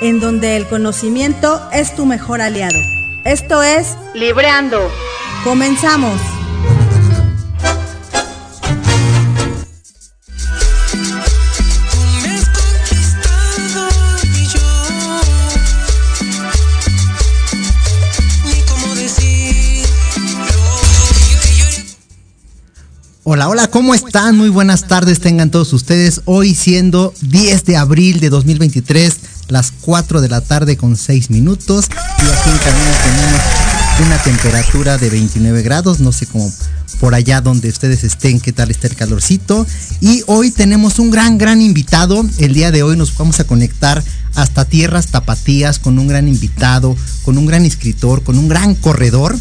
en donde el conocimiento es tu mejor aliado. Esto es Libreando. Comenzamos. Hola, hola, ¿cómo están? Muy buenas tardes tengan todos ustedes. Hoy siendo 10 de abril de 2023, las 4 de la tarde con 6 minutos. Y aquí en camino tenemos una temperatura de 29 grados, no sé cómo por allá donde ustedes estén, qué tal está el calorcito. Y hoy tenemos un gran, gran invitado. El día de hoy nos vamos a conectar hasta tierras tapatías con un gran invitado, con un gran escritor, con un gran corredor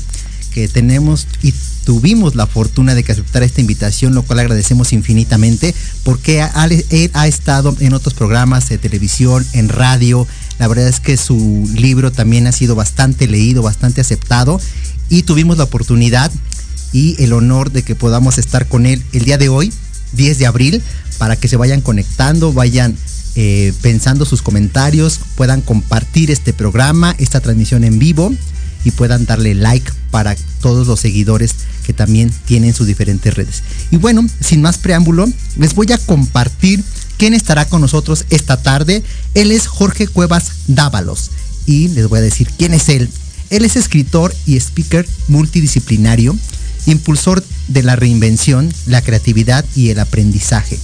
que tenemos y tuvimos la fortuna de que aceptara esta invitación, lo cual agradecemos infinitamente, porque él ha estado en otros programas de televisión, en radio. La verdad es que su libro también ha sido bastante leído, bastante aceptado, y tuvimos la oportunidad y el honor de que podamos estar con él el día de hoy, 10 de abril, para que se vayan conectando, vayan eh, pensando sus comentarios, puedan compartir este programa, esta transmisión en vivo y puedan darle like para todos los seguidores que también tienen sus diferentes redes. Y bueno, sin más preámbulo, les voy a compartir quién estará con nosotros esta tarde. Él es Jorge Cuevas Dávalos y les voy a decir quién es él. Él es escritor y speaker multidisciplinario, impulsor de la reinvención, la creatividad y el aprendizaje.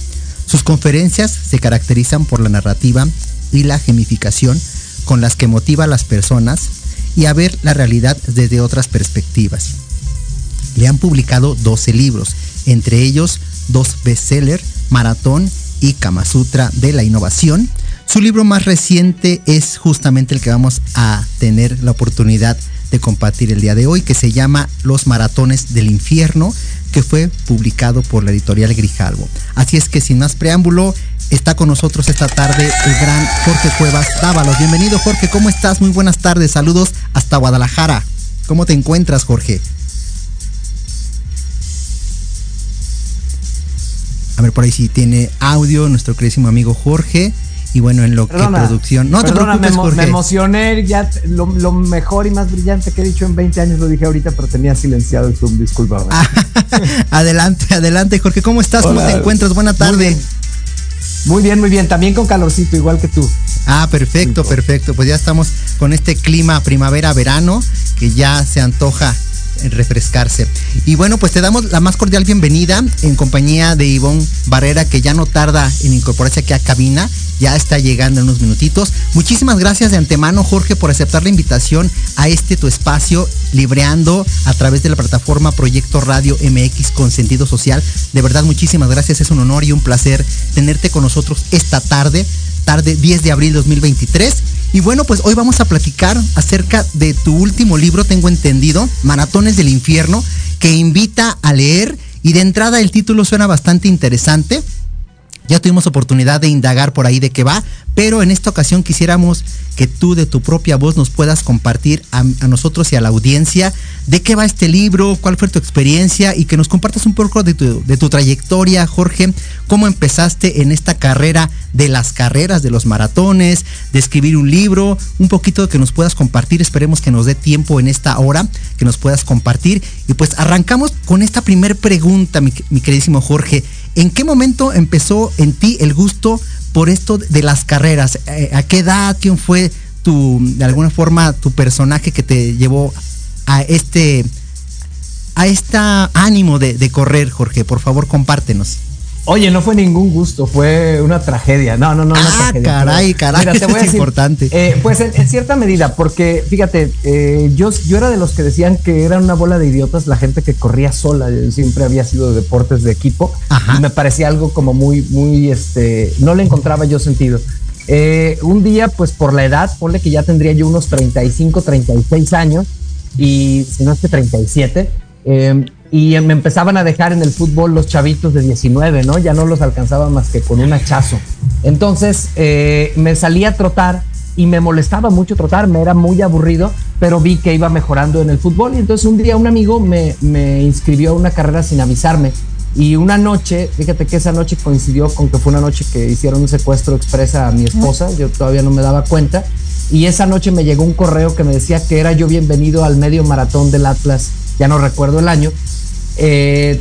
Sus conferencias se caracterizan por la narrativa y la gemificación con las que motiva a las personas y a ver la realidad desde otras perspectivas. Le han publicado 12 libros, entre ellos dos bestsellers, Maratón y Kama Sutra de la Innovación. Su libro más reciente es justamente el que vamos a tener la oportunidad de compartir el día de hoy, que se llama Los Maratones del Infierno, que fue publicado por la editorial Grijalvo. Así es que sin más preámbulo, Está con nosotros esta tarde el gran Jorge Cuevas Dávalos. Bienvenido Jorge, ¿cómo estás? Muy buenas tardes, saludos hasta Guadalajara. ¿Cómo te encuentras Jorge? A ver por ahí si tiene audio nuestro queridísimo amigo Jorge. Y bueno, en lo que producción. No te preocupes, me, Jorge. me emocioné, ya lo, mejor y más brillante que he dicho en 20 años lo dije ahorita, pero tenía silenciado el Zoom, disculpa. adelante, adelante, Jorge, ¿cómo estás? ¿Cómo te encuentras? Buena tarde. Muy bien, muy bien. También con calorcito, igual que tú. Ah, perfecto, perfecto. Pues ya estamos con este clima primavera-verano que ya se antoja refrescarse. Y bueno, pues te damos la más cordial bienvenida en compañía de Ivonne Barrera, que ya no tarda en incorporarse aquí a cabina ya está llegando en unos minutitos. Muchísimas gracias de antemano, Jorge, por aceptar la invitación a este tu espacio, libreando a través de la plataforma Proyecto Radio MX con sentido social. De verdad, muchísimas gracias. Es un honor y un placer tenerte con nosotros esta tarde, tarde 10 de abril 2023. Y bueno, pues hoy vamos a platicar acerca de tu último libro, tengo entendido, Maratones del Infierno, que invita a leer. Y de entrada el título suena bastante interesante ya tuvimos oportunidad de indagar por ahí de qué va, pero en esta ocasión quisiéramos que tú de tu propia voz nos puedas compartir a, nosotros y a la audiencia de qué va este libro, cuál fue tu experiencia y que nos compartas un poco de tu, de tu trayectoria, Jorge, cómo empezaste en esta carrera de las carreras, de los maratones, de escribir un libro, un poquito que nos puedas compartir, esperemos que nos dé tiempo en esta hora, que nos puedas compartir. Y pues arrancamos con esta primer pregunta, mi, mi queridísimo Jorge. ¿En qué momento empezó en ti el gusto por esto de las carreras? Eh, ¿A qué edad? ¿Quién fue tu, de alguna forma, tu personaje que te llevó a este, a esta ánimo de, de correr, Jorge? Por favor, compártenos. Oye, no fue ningún gusto, fue una tragedia. No, no, no, ah, Caray, caray, es importante. Eh, pues en, cierta medida, porque fíjate, eh, yo, yo era de los que decían que era una bola de idiotas la gente que corría sola. siempre había sido deportes de equipo y me parecía algo como muy, muy, este, no le encontraba yo sentido. eh, un día, pues por la edad, ponle que ya tendría yo unos 35, 36 años, y si no es que 37, eh, y me empezaban a dejar en el fútbol los chavitos de 19, ¿no? Ya no los alcanzaba más que con un hachazo. Entonces eh, me salí a trotar y me molestaba mucho trotar, me era muy aburrido, pero vi que iba mejorando en el fútbol y entonces un día un amigo me, me inscribió a una carrera sin avisarme. Y una noche, fíjate que esa noche coincidió con que fue una noche que hicieron un secuestro expresa a mi esposa, yo todavía no me daba cuenta, y esa noche me llegó un correo que me decía que era yo bienvenido al medio maratón del Atlas, ya no recuerdo el año, eh,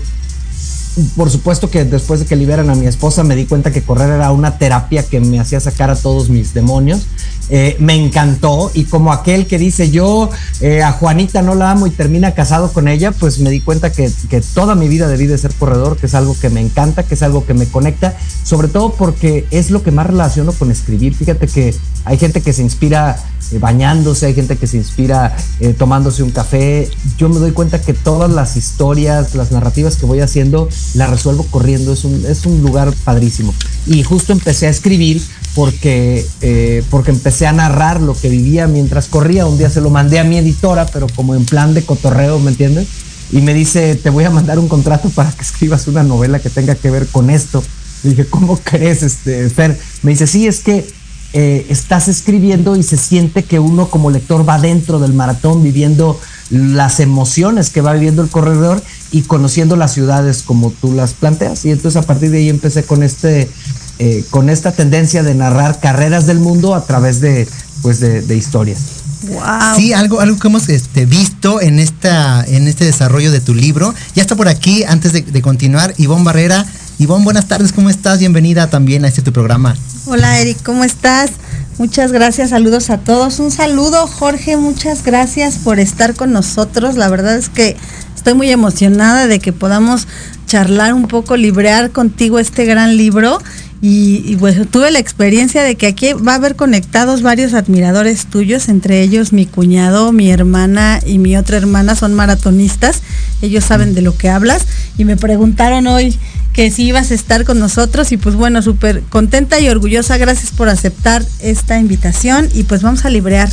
por supuesto que después de que liberan a mi esposa me di cuenta que correr era una terapia que me hacía sacar a todos mis demonios. Eh, me encantó y como aquel que dice yo eh, a Juanita no la amo y termina casado con ella, pues me di cuenta que, que, toda mi vida debí de ser corredor, que es algo que me encanta, que es algo que me conecta, sobre todo porque es lo que más relaciono con escribir. Fíjate que hay gente que se inspira eh, bañándose, hay gente que se inspira tomándose un café. Yo me doy cuenta que todas las historias, las narrativas que voy haciendo, las resuelvo corriendo. Es un, es un lugar padrísimo. Y justo empecé a escribir porque, eh, porque empecé a narrar lo que vivía mientras corría. Un día se lo mandé a mi editora, pero como en plan de cotorreo, ¿me entiendes? Y me dice, te voy a mandar un contrato para que escribas una novela que tenga que ver con esto. Le dije, ¿cómo crees, este, Fer? Me dice, sí, es que eh, estás escribiendo y se siente que uno como lector va dentro del maratón viviendo las emociones que va viviendo el corredor y conociendo las ciudades como tú las planteas. Y entonces a partir de ahí empecé con este, eh, con esta tendencia de narrar carreras del mundo a través de, pues de, de historias. Wow. Sí, algo, algo que hemos este, visto en esta, en este desarrollo de tu libro. Ya está por aquí, antes de, de continuar, Ivonne Barrera. Ivonne, buenas tardes, ¿cómo estás? Bienvenida también a este tu programa. Hola Eric, ¿cómo estás? Muchas gracias, saludos a todos. Un saludo Jorge, muchas gracias por estar con nosotros. La verdad es que estoy muy emocionada de que podamos charlar un poco, librear contigo este gran libro. Y, y pues tuve la experiencia de que aquí va a haber conectados varios admiradores tuyos, entre ellos mi cuñado, mi hermana y mi otra hermana son maratonistas. Ellos saben de lo que hablas y me preguntaron hoy que si ibas a estar con nosotros y pues bueno, súper contenta y orgullosa. Gracias por aceptar esta invitación y pues vamos a librear.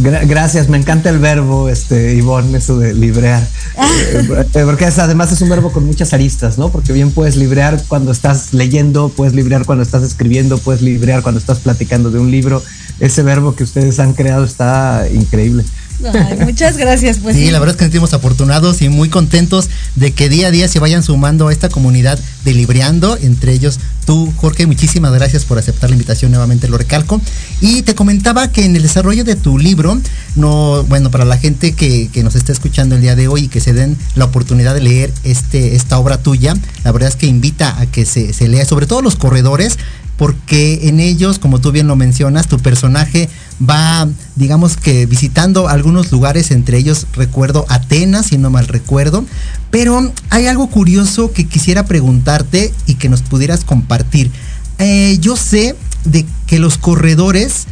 Gracias, me encanta el verbo, este, Ivonne, eso de librear. Ah. Porque es, además es un verbo con muchas aristas, ¿no? Porque bien puedes librear cuando estás leyendo, puedes librear cuando estás escribiendo, puedes librear cuando estás platicando de un libro. Ese verbo que ustedes han creado está increíble. Ay, muchas gracias. Pues sí, sí, la verdad es que nos sentimos afortunados y muy contentos de que día a día se vayan sumando a esta comunidad de Libreando, entre ellos tú, Jorge, muchísimas gracias por aceptar la invitación, nuevamente lo recalco. Y te comentaba que en el desarrollo de tu libro, no, bueno, para la gente que, que nos está escuchando el día de hoy y que se den la oportunidad de leer este, esta obra tuya, la verdad es que invita a que se, se lea, sobre todo los corredores, porque en ellos, como tú bien lo mencionas, tu personaje va, digamos que visitando algunos lugares, entre ellos recuerdo Atenas, si no mal recuerdo, pero hay algo curioso que quisiera preguntarte y que nos pudieras compartir. Eh, yo sé de que los corredores,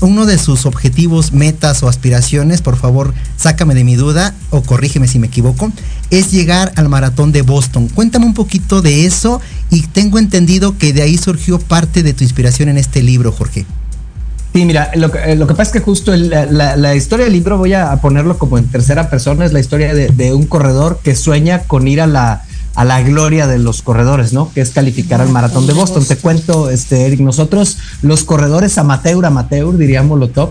uno de sus objetivos, metas o aspiraciones, por favor, sácame de mi duda o corrígeme si me equivoco, es llegar al maratón de Boston. Cuéntame un poquito de eso y tengo entendido que de ahí surgió parte de tu inspiración en este libro, Jorge. Sí, mira, lo que, lo que pasa es que justo el, la, la, historia del libro voy a ponerlo como en tercera persona, es la historia de, de un corredor que sueña con ir a la, a la gloria de los corredores, ¿no? Que es calificar al maratón de Boston. Te cuento, este, Eric, nosotros los corredores amateur, amateur, diríamos lo top,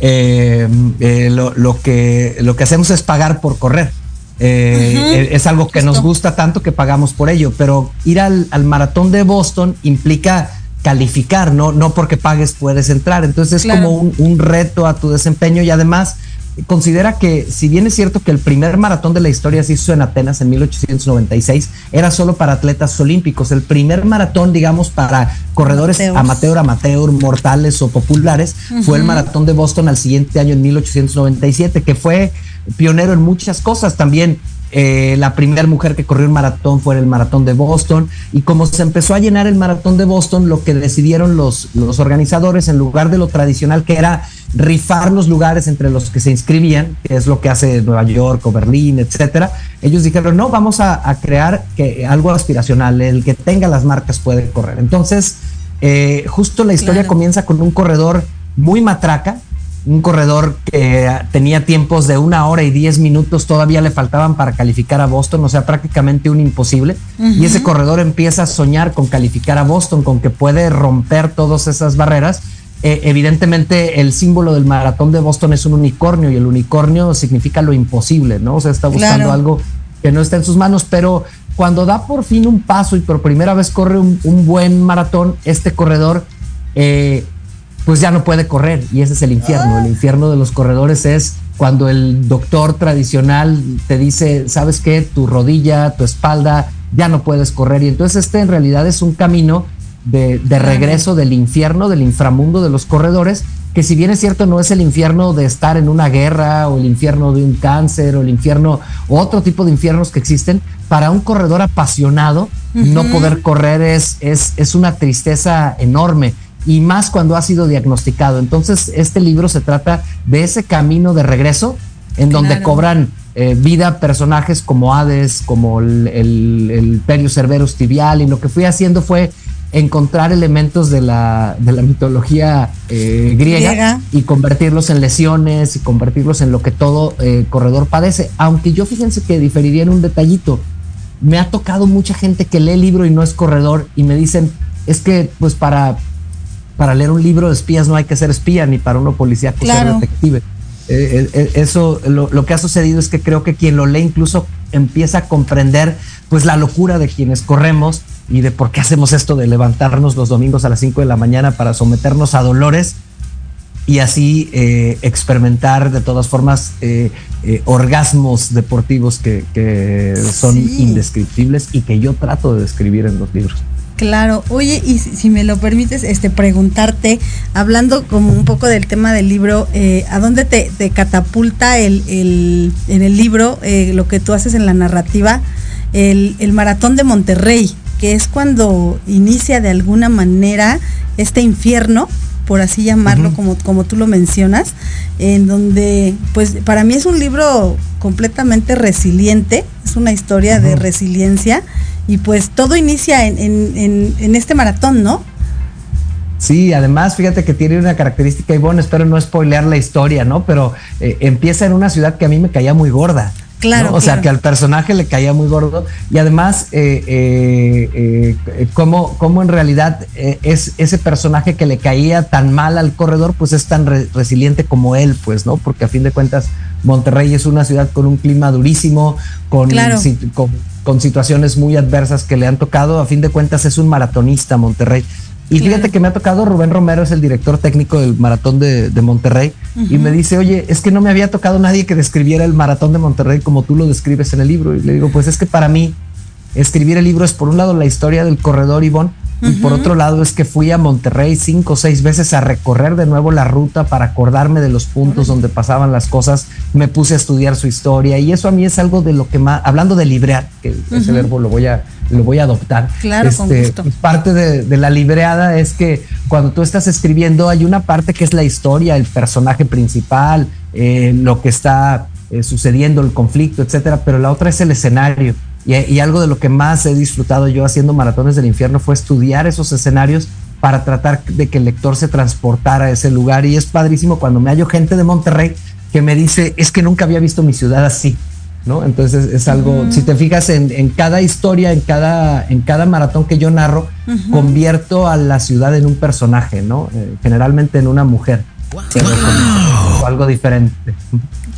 eh, eh, lo, lo, que, lo que hacemos es pagar por correr. Eh, uh -huh. Es algo que Justo. nos gusta tanto que pagamos por ello, pero ir al, al maratón de Boston implica calificar, ¿no? No porque pagues puedes entrar. Entonces es claro. como un, un, reto a tu desempeño y además considera que si bien es cierto que el primer maratón de la historia se hizo en Atenas en 1896, era solo para atletas olímpicos. El primer maratón, digamos, para corredores Mateos. amateur, amateur, mortales o populares, uh -huh. fue el maratón de Boston al siguiente año en 1897, que fue pionero en muchas cosas también. Eh, la primera mujer que corrió un maratón fue el maratón de Boston y como se empezó a llenar el maratón de Boston, lo que decidieron los, los organizadores en lugar de lo tradicional que era rifar los lugares entre los que se inscribían, que es lo que hace Nueva York o Berlín, etcétera, ellos dijeron, no, vamos a, a crear que, algo aspiracional, el que tenga las marcas puede correr. Entonces, Eh, justo la historia comienza con un corredor muy matraca, un corredor que tenía tiempos de una hora y diez minutos, todavía le faltaban para calificar a Boston, o sea, prácticamente un imposible. Y ese corredor empieza a soñar con calificar a Boston, con que puede romper todas esas barreras. Eh, evidentemente, el símbolo del maratón de Boston es un unicornio y el unicornio significa lo imposible, ¿no? O sea, está buscando algo que no está en sus manos, pero cuando da por fin un paso y por primera vez corre un, buen maratón, este corredor eh, pues ya no puede correr y ese es el infierno. El infierno de los corredores es cuando el doctor tradicional te dice, sabes qué, tu rodilla, tu espalda, ya no puedes correr. Y entonces este en realidad es un camino de, regreso del infierno, del inframundo de los corredores, que si bien es cierto no es el infierno de estar en una guerra o el infierno de un cáncer o el infierno, otro tipo de infiernos que existen, para un corredor apasionado, no poder correr es, es, es una tristeza enorme y más cuando ha sido diagnosticado. Entonces, este libro se trata de ese camino de regreso en donde cobran eh, vida personajes como Hades, como el, el, Perio Cerberus Tibial, y lo que fui haciendo fue encontrar elementos de la, de la mitología eh, griega, y convertirlos en lesiones y convertirlos en lo que todo eh, corredor padece. Aunque yo fíjense que diferiría en un detallito. Me ha tocado mucha gente que lee el libro y no es corredor y me dicen, es que pues para para leer un libro de espías no hay que ser espía, ni para uno policía que ser detective. Eh, eh, eh, eso, lo, que ha sucedido es que creo que quien lo lee incluso empieza a comprender pues la locura de quienes corremos y de por qué hacemos esto de levantarnos los domingos a las 5 de la mañana para someternos a dolores y así experimentar de todas formas orgasmos deportivos que, son indescriptibles y que yo trato de describir en los libros. Claro, oye, y si, me lo permites, este, preguntarte, hablando como un poco del tema del libro, eh, ¿a dónde te, catapulta el, en el libro eh, lo que tú haces en la narrativa, el, maratón de Monterrey, que es cuando inicia de alguna manera este infierno, por así llamarlo, como, como tú lo mencionas, en donde, pues para mí es un libro completamente resiliente, es una historia de resiliencia y pues todo inicia en, este maratón, ¿no? Sí, además, fíjate que tiene una característica, y bueno, espero no spoilear la historia, ¿no? Pero eh, empieza en una ciudad que a mí me caía muy gorda. Claro. O sea, que al personaje le caía muy gordo. Y además, eh, eh, eh cómo, en realidad es ese personaje que le caía tan mal al corredor, pues es tan resiliente como él, pues, ¿no? Porque a fin de cuentas, Monterrey es una ciudad con un clima durísimo, con, con con situaciones muy adversas que le han tocado. A fin de cuentas es un maratonista Monterrey. Y fíjate que me ha tocado, Rubén Romero es el director técnico del maratón de, Monterrey, y me dice, oye, es que no me había tocado nadie que describiera el maratón de Monterrey como tú lo describes en el libro. Y le digo, pues es que para mí escribir el libro es por un lado la historia del corredor Ivonne, y por otro lado es que fui a Monterrey cinco o seis veces a recorrer de nuevo la ruta para acordarme de los puntos donde pasaban las cosas. Me puse a estudiar su historia y eso a mí es algo de lo que más, hablando de librear, que ese verbo lo voy a, lo voy a adoptar. Claro, este, pues, parte de, la libreada es que cuando tú estás escribiendo hay una parte que es la historia, el personaje principal, eh, lo que está eh, sucediendo, el conflicto, etcétera, pero la otra es el escenario. Y, algo de lo que más he disfrutado yo haciendo maratones del infierno fue estudiar esos escenarios para tratar de que el lector se transportara a ese lugar. Y es padrísimo cuando me hallo gente de Monterrey que me dice, es que nunca había visto mi ciudad así. ¿no? Entonces es algo, si te fijas en, cada historia, en cada, en cada maratón que yo narro, convierto a la ciudad en un personaje, ¿no? Eh, generalmente en una mujer. algo diferente.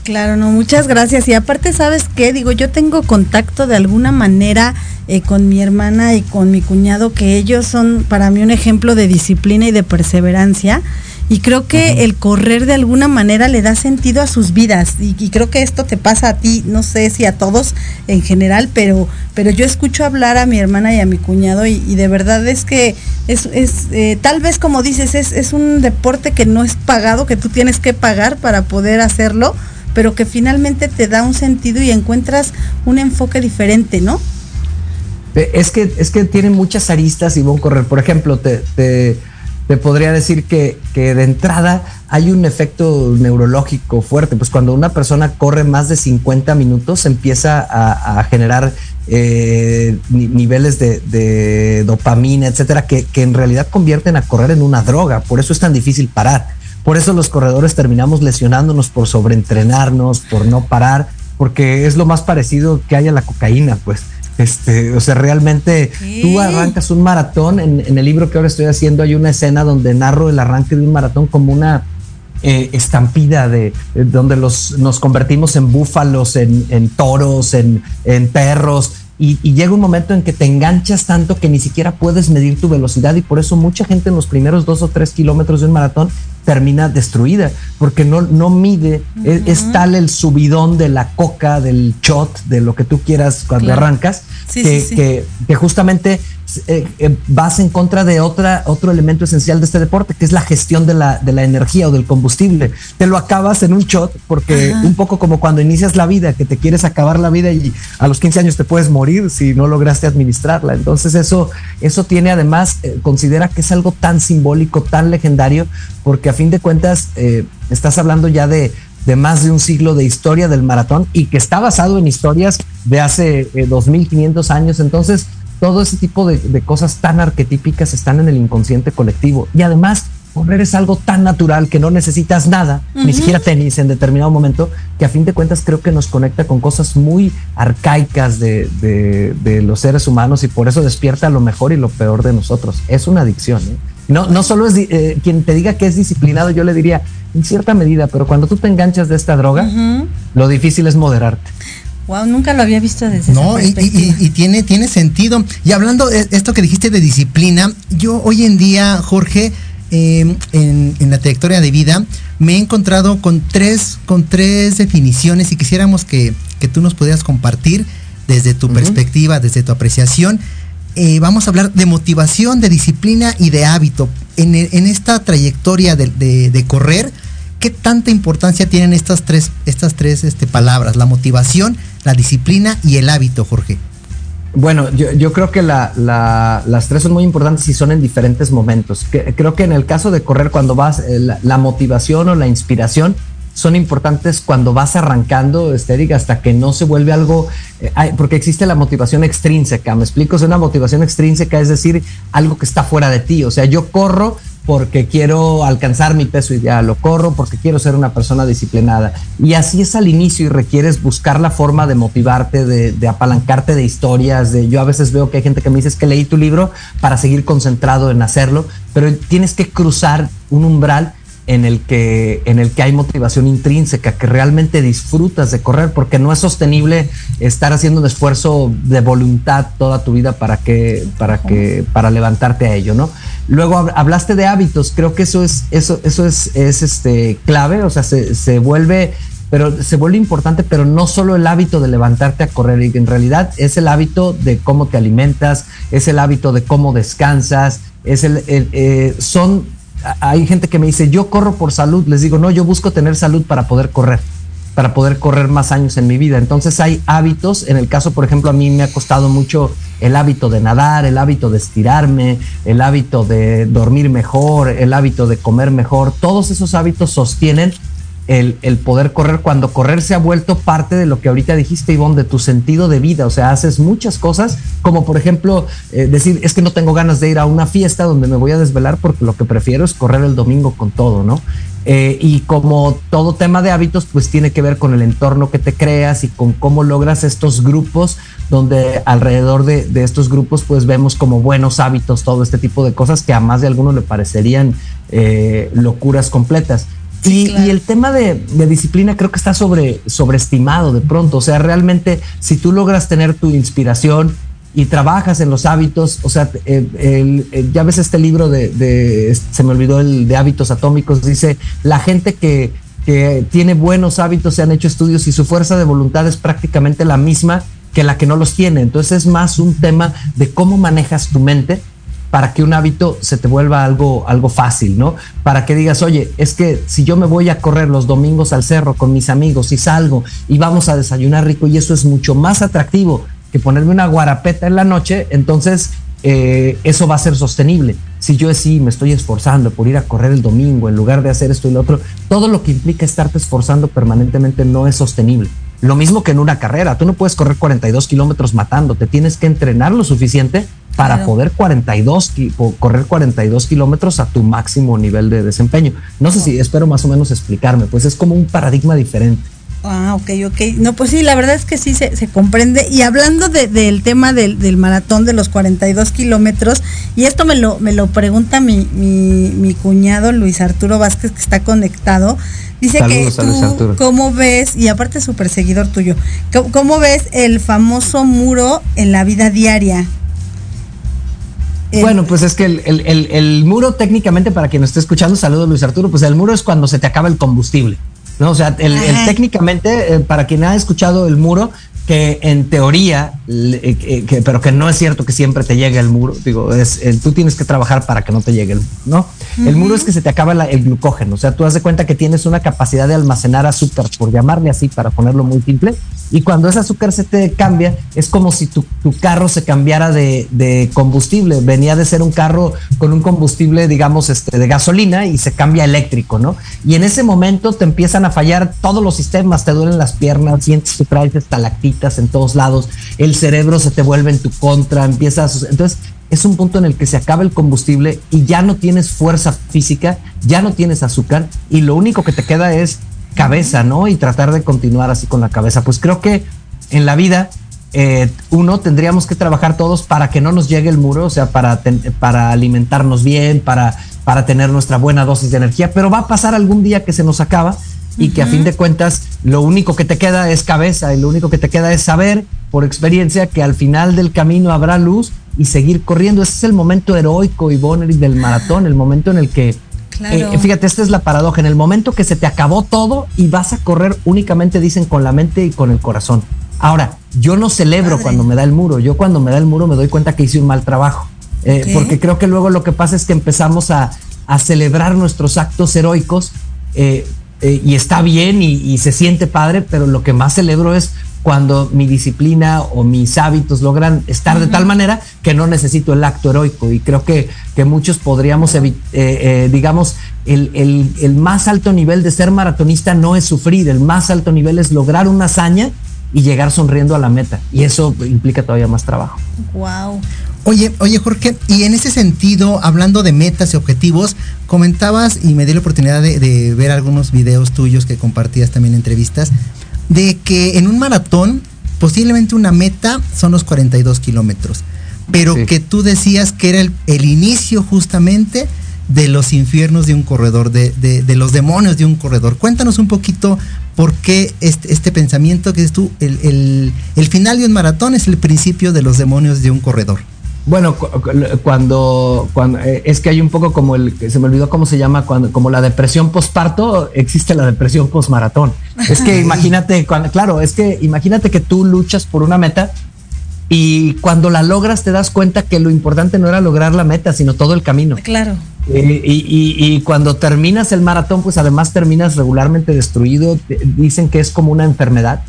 Claro, no, muchas gracias. Y aparte, ¿sabes qué? Digo, yo tengo contacto de alguna manera eh, con mi hermana y con mi cuñado, que ellos son para mí un ejemplo de disciplina y de perseverancia. Y creo que el correr de alguna manera le da sentido a sus vidas. Y, creo que esto te pasa a ti, no sé si a todos en general, pero, pero yo escucho hablar a mi hermana y a mi cuñado y, de verdad es que es, es eh, tal vez como dices, es, es un deporte que no es pagado, que tú tienes que pagar para poder hacerlo pero que finalmente te da un sentido y encuentras un enfoque diferente, ¿no? Es que, es que tiene muchas aristas a correr. Por ejemplo, te, te, podría decir que, que, de entrada hay un efecto neurológico fuerte. Pues cuando una persona corre más de 50 minutos empieza a, generar eh, niveles de, dopamina, etcétera, que, que en realidad convierten a correr en una droga. Por eso es tan difícil parar. Por eso los corredores terminamos lesionándonos por sobreentrenarnos, por no parar, porque es lo más parecido que hay a la cocaína, pues. Este, o sea, realmente tú arrancas un maratón. En, el libro que ahora estoy haciendo hay una escena donde narro el arranque de un maratón como una eh, estampida de, donde los, nos convertimos en búfalos, en, toros, en, en perros. Y, y, llega un momento en que te enganchas tanto que ni siquiera puedes medir tu velocidad y por eso mucha gente en los primeros dos o tres kilómetros de un maratón termina destruida porque no, no mide, es, tal el subidón de la coca, del shot, de lo que tú quieras cuando arrancas, que, que, justamente eh, eh, vas en contra de otra, otro elemento esencial de este deporte, que es la gestión de la, de la energía o del combustible. Te lo acabas en un shot, porque un poco como cuando inicias la vida, que te quieres acabar la vida y a los 15 años te puedes morir si no lograste administrarla. Entonces eso, eso tiene además, eh, considera que es algo tan simbólico, tan legendario, porque a fin de cuentas estás hablando ya de, de más de un siglo de historia del maratón y que está basado en historias de hace 2500 años. Entonces, todo ese tipo de, cosas tan arquetípicas están en el inconsciente colectivo. Y además, correr es algo tan natural que no necesitas nada, ni siquiera tenis en determinado momento, que a fin de cuentas creo que nos conecta con cosas muy arcaicas de, los seres humanos y por eso despierta lo mejor y lo peor de nosotros. Es una adicción. ¿eh? No, no solo es eh, quien te diga que es disciplinado, yo le diría en cierta medida, pero cuando tú te enganchas de esta droga, lo difícil es moderarte. Wow, nunca lo había visto desde no, esa perspectiva. Y, y, tiene, tiene sentido. Y hablando de esto que dijiste de disciplina, yo hoy en día, Jorge, em, en, la trayectoria de vida, me he encontrado con tres, con tres definiciones y quisiéramos que, tú nos pudieras compartir desde tu perspectiva, desde tu apreciación. Eh, vamos a hablar de motivación, de disciplina y de hábito. En, esta trayectoria de, de correr, ¿qué tanta importancia tienen estas tres, estas tres este, palabras? La motivación, la disciplina y el hábito, Jorge. Bueno, yo, creo que las tres son muy importantes y son en diferentes momentos. creo que en el caso de correr, cuando vas, eh, la, motivación o la inspiración son importantes cuando vas arrancando, estéril, hasta que no se vuelve algo, eh, porque existe la motivación extrínseca, me explico, es una motivación extrínseca, es decir, algo que está fuera de ti, o sea, yo corro porque quiero alcanzar mi peso ideal, lo corro porque quiero ser una persona disciplinada. Y así es al inicio y requieres buscar la forma de motivarte, de, apalancarte de historias. De, yo a veces veo que hay gente que me dice es que leí tu libro para seguir concentrado en hacerlo, pero tienes que cruzar un umbral en el que en el que hay motivación intrínseca, que realmente disfrutas de correr, porque no es sostenible estar haciendo un esfuerzo de voluntad toda tu vida para que para que para levantarte a ello, ¿no? Luego hablaste de hábitos, creo que eso es, eso, eso es, es este, clave, o sea, se, se vuelve pero se vuelve importante, pero no solo el hábito de levantarte a correr, en realidad es el hábito de cómo te alimentas, es el hábito de cómo descansas, es el, eh, son, hay gente que me dice, yo corro por salud, les digo, no, yo busco tener salud para poder correr para poder correr más años en mi vida. Entonces hay hábitos, en el caso, por ejemplo, a mí me ha costado mucho el hábito de nadar, el hábito de estirarme, el hábito de dormir mejor, el hábito de comer mejor. Todos esos hábitos sostienen el, poder correr cuando correr se ha vuelto parte de lo que ahorita dijiste, Ivonne, de tu sentido de vida. O sea, haces muchas cosas, como por ejemplo eh, decir, es que no tengo ganas de ir a una fiesta donde me voy a desvelar porque lo que prefiero es correr el domingo con todo, ¿no? Eh, y como todo tema de hábitos, pues tiene que ver con el entorno que te creas y con cómo logras estos grupos, donde alrededor de, estos grupos, pues vemos como buenos hábitos todo este tipo de cosas que a más de algunos le parecerían eh, locuras completas. Y, el tema de, disciplina creo que está sobre, sobreestimado de pronto. O sea, realmente, si tú logras tener tu inspiración, y trabajas en los hábitos, o sea, ya ves este libro de, se me olvidó el de hábitos atómicos, dice, la gente que, que tiene buenos hábitos, se han hecho estudios y su fuerza de voluntad es prácticamente la misma que la que no los tiene. Entonces es más un tema de cómo manejas tu mente para que un hábito se te vuelva algo, algo fácil, ¿no? Para que digas, oye, es que si yo me voy a correr los domingos al cerro con mis amigos y salgo y vamos a desayunar rico y eso es mucho más atractivo que ponerme una guarapeta en la noche, entonces eh, eso va a ser sostenible. Si yo sí me estoy esforzando por ir a correr el domingo en lugar de hacer esto y lo otro, todo lo que implica estarte esforzando permanentemente no es sostenible. Lo mismo que en una carrera, tú no puedes correr 42 kilómetros matando, te tienes que entrenar lo suficiente para poder 42, correr 42 kilómetros a tu máximo nivel de desempeño. No sé si espero más o menos explicarme, pues es como un paradigma diferente. Ah, ok, ok. No, pues sí, la verdad es que sí se, comprende. Y hablando del tema del, maratón de los 42 kilómetros, y esto me lo, me lo pregunta mi, mi, cuñado Luis Arturo Vázquez, que está conectado. Dice que tú, ¿cómo ves? Y aparte súper seguidor tuyo, ¿cómo ves el famoso muro en la vida diaria? Bueno, pues es que el, muro técnicamente, para quien nos esté escuchando, saludos Luis Arturo, pues el muro es cuando se te acaba el combustible. ¿No? O sea, el, técnicamente, eh, para quien ha escuchado el muro, que en teoría, eh, que, pero que no es cierto que siempre te llegue el muro, digo, es, tú tienes que trabajar para que no te llegue el ¿no? El muro es que se te acaba el glucógeno, o sea, tú has de cuenta que tienes una capacidad de almacenar azúcar, por llamarle así, para ponerlo muy simple, y cuando ese azúcar se te cambia, es como si tu, carro se cambiara de, combustible. Venía de ser un carro con un combustible, digamos, este, de gasolina y se cambia eléctrico, ¿no? Y en ese momento te empiezan a fallar todos los sistemas, te duelen las piernas, sientes que traes estalactitas en todos lados, el cerebro se te vuelve en tu contra, empiezas. Entonces, es un punto en el que se acaba el combustible y ya no tienes fuerza física, ya no tienes azúcar y lo único que te queda es cabeza, ¿no? Y tratar de continuar así con la cabeza. Pues creo que en la vida, eh, uno, tendríamos que trabajar todos para que no nos llegue el muro, o sea, para, para alimentarnos bien, para, para tener nuestra buena dosis de energía, pero va a pasar algún día que se nos acaba y que a fin de cuentas lo único que te queda es cabeza y lo único que te queda es saber por experiencia que al final del camino habrá luz y seguir corriendo. Ese es el momento heroico y Bonner del maratón, el momento en el que eh, fíjate, esta es la paradoja. En el momento que se te acabó todo y vas a correr únicamente, dicen, con la mente y con el corazón. Ahora, yo no celebro cuando me da el muro. Yo cuando me da el muro me doy cuenta que hice un mal trabajo. Eh, porque creo que luego lo que pasa es que empezamos a, celebrar nuestros actos heroicos eh, y está bien y, y, se siente padre, pero lo que más celebro es cuando mi disciplina o mis hábitos logran estar de tal manera que no necesito el acto heroico. Y creo que, que muchos podríamos, eh, eh, digamos, el, el, más alto nivel de ser maratonista no es sufrir, el más alto nivel es lograr una hazaña y llegar sonriendo a la meta. Y eso implica todavía más trabajo. Wow. Oye, oye Jorge, y en ese sentido, hablando de metas y objetivos, comentabas y me di la oportunidad de, de ver algunos videos tuyos que compartías también en entrevistas, de que en un maratón posiblemente una meta son los 42 kilómetros, pero que tú decías que era el, inicio justamente de los infiernos de un corredor, de, de, los demonios de un corredor. Cuéntanos un poquito por qué este, este pensamiento que es tú, el, el final de un maratón es el principio de los demonios de un corredor. Bueno, cuando, cuando eh, es que hay un poco como el que se me olvidó cómo se llama, cuando como la depresión postparto, existe la depresión postmaratón. Es que imagínate, cuando, claro, es que imagínate que tú luchas por una meta y cuando la logras te das cuenta que lo importante no era lograr la meta, sino todo el camino. Claro. Eh, y, cuando terminas el maratón, pues además terminas regularmente destruido. Dicen que es como una enfermedad.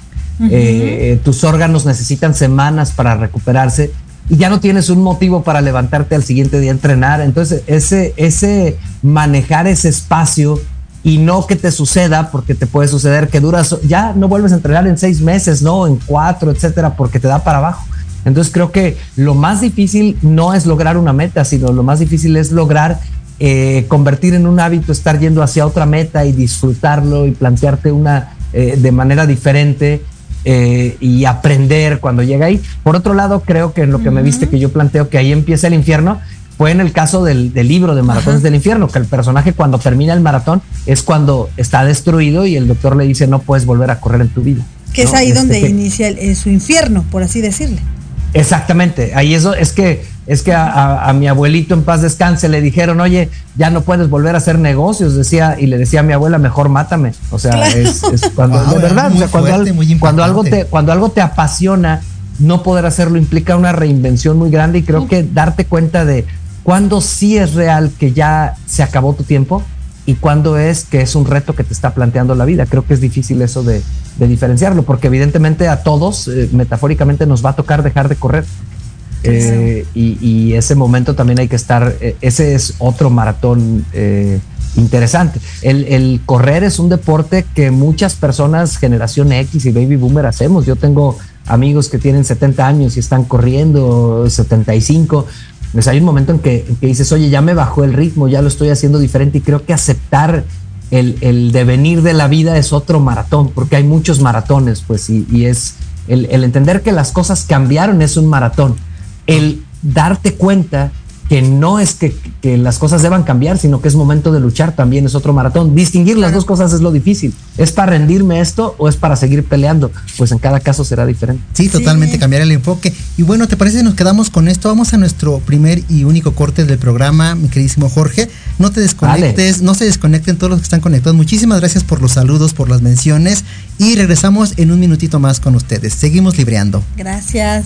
Eh, tus órganos necesitan semanas para recuperarse y ya no tienes un motivo para levantarte al siguiente día a entrenar. Entonces, ese, ese manejar ese espacio y no que te suceda, porque te puede suceder que duras, ya no vuelves a entrenar en seis meses, no, en cuatro, etcétera, porque te da para abajo. Entonces creo que lo más difícil no es lograr una meta, sino lo más difícil es lograr eh, convertir en un hábito estar yendo hacia otra meta y disfrutarlo y plantearte una eh, de manera diferente eh, y aprender cuando llega ahí. Por otro lado, creo que en lo que me viste que yo planteo que ahí empieza el infierno, fue en el caso del, libro de Maratones del Infierno, que el personaje cuando termina el maratón es cuando está destruido y el doctor le dice no puedes volver a correr en tu vida. Que es ahí donde este, inicia su infierno, por así decirle. Exactamente, ahí eso es que es que a, mi abuelito en paz descanse le dijeron, oye, ya no puedes volver a hacer negocios, decía, y le decía a mi abuela, mejor mátame. O sea, es, cuando, de verdad, cuando, algo te, cuando algo te apasiona, no poder hacerlo implica una reinvención muy grande y creo que darte cuenta de cuándo sí es real que ya se acabó tu tiempo y cuándo es que es un reto que te está planteando la vida. Creo que es difícil eso de, diferenciarlo, porque evidentemente a todos, eh, metafóricamente, nos va a tocar dejar de correr. Eh, y, ese momento también hay que estar, eh, ese es otro maratón interesante. El, correr es un deporte que muchas personas, generación X y baby boomer, hacemos. Yo tengo amigos que tienen 70 años y están corriendo 75. Pues hay un momento en que, dices, oye, ya me bajó el ritmo, ya lo estoy haciendo diferente y creo que aceptar el, devenir de la vida es otro maratón, porque hay muchos maratones, pues, y, es el, el entender que las cosas cambiaron es un maratón. El darte cuenta que no es que, las cosas deban cambiar, sino que es momento de luchar, también es otro maratón. Distinguir las dos cosas es lo difícil. ¿Es para rendirme esto o es para seguir peleando? Pues en cada caso será diferente. Sí, totalmente cambiar el enfoque. Y bueno, ¿te parece que nos quedamos con esto? Vamos a nuestro primer y único corte del programa, mi queridísimo Jorge. No te desconectes, no se desconecten todos los que están conectados. Muchísimas gracias por los saludos, por las menciones y regresamos en un minutito más con ustedes. Seguimos libreando. Gracias.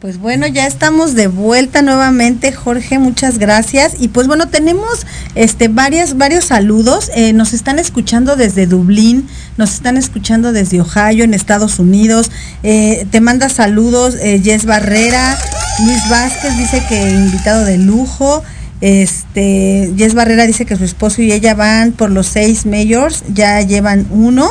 Pues bueno, ya estamos de vuelta nuevamente, Jorge, muchas gracias. Y pues bueno, tenemos este varias, varios saludos. Eh, nos están escuchando desde Dublín, nos están escuchando desde Ohio, en Estados Unidos. Eh, te manda saludos eh, Jess Barrera, Luis Vázquez dice que invitado de lujo. Este, Jess Barrera dice que su esposo y ella van por los seis mayors, ya llevan uno.